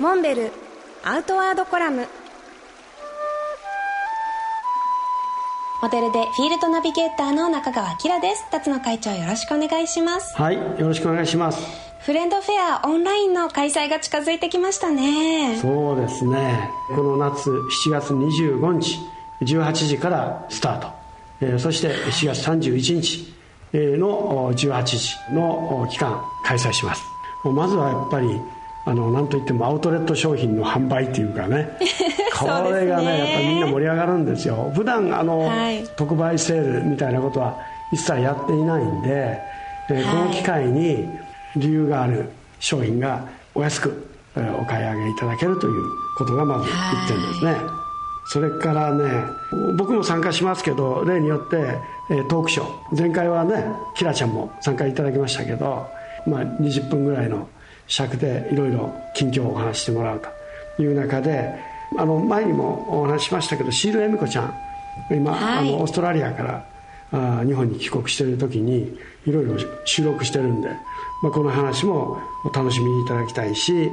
モンベルアウトワードコラム。モデルでフィールドナビゲーターの中川明です。辰野会長よろしくお願いします。はいよろしくお願いします。フレンドフェアオンラインの開催が近づいてきましたね。そうですね。この夏7月25日18時からスタート、えー、そして7月31日の18時の期間開催します。まずはやっぱりあのなんといってもアウトレット商品の販売っていうかね。これがねね。やっぱりみんな盛り上がるんですよ。普段あの、はい、特売セールみたいなことは一切やっていないんで、えー、この機会に理由がある商品がお安くお買い上げいただけるということがまず1点ですね、それからね僕も参加しますけど例によってトークショー。前回はねキラちゃんも参加いただきましたけど、まあ、20分ぐらいの尺でいろいろ近況をお話してもらうという中であの前にもお話ししましたけどシール恵美子ちゃん今、はい、あのオーストラリアからあ日本に帰国している時にいろいろ収録してるんで、まあ、この話もお楽しみいただきたいし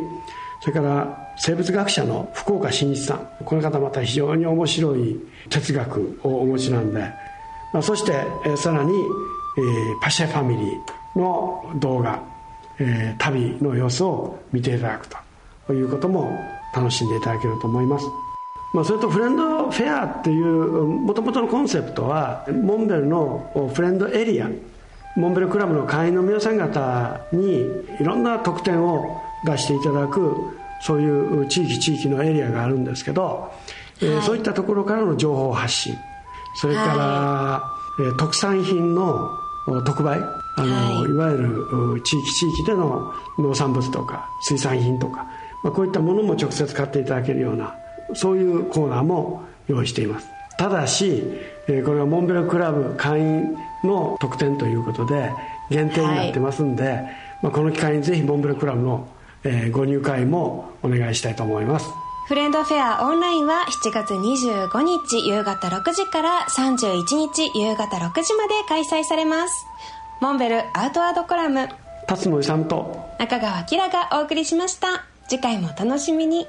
それから生物学者の福岡伸一さんこの方また非常に面白い哲学をお持ちなんで、まあ、そして、えー、さらに、えー、パシェファミリーの動画えー、旅の様子を見ていただくということも楽しんでいただけると思います、まあ、それとフレンドフェアっていうもともとのコンセプトはモンベルのフレンドエリアモンベルクラブの会員の皆さん方にいろんな特典を出していただくそういう地域地域のエリアがあるんですけど、はい、えー、そういったところからの情報発信それから、はい、えー、特産品の特売あの、はい、いわゆる地域地域での農産物とか水産品とか、まあ、こういったものも直接買っていただけるようなそういうコーナーも用意しています。ただし、えこれはモンベルクラブ会員の特典ということで限定になってますんで、はい、まあ、この機会にぜひモンベルクラブの、えご入会もお願いしたいと思いますフレンドフェアオンラインは7月25日夕方6時から31日夕方6時まで開催されます。モンベルアウトワードコラム。辰野さんと。中川明がお送りしました。次回もお楽しみに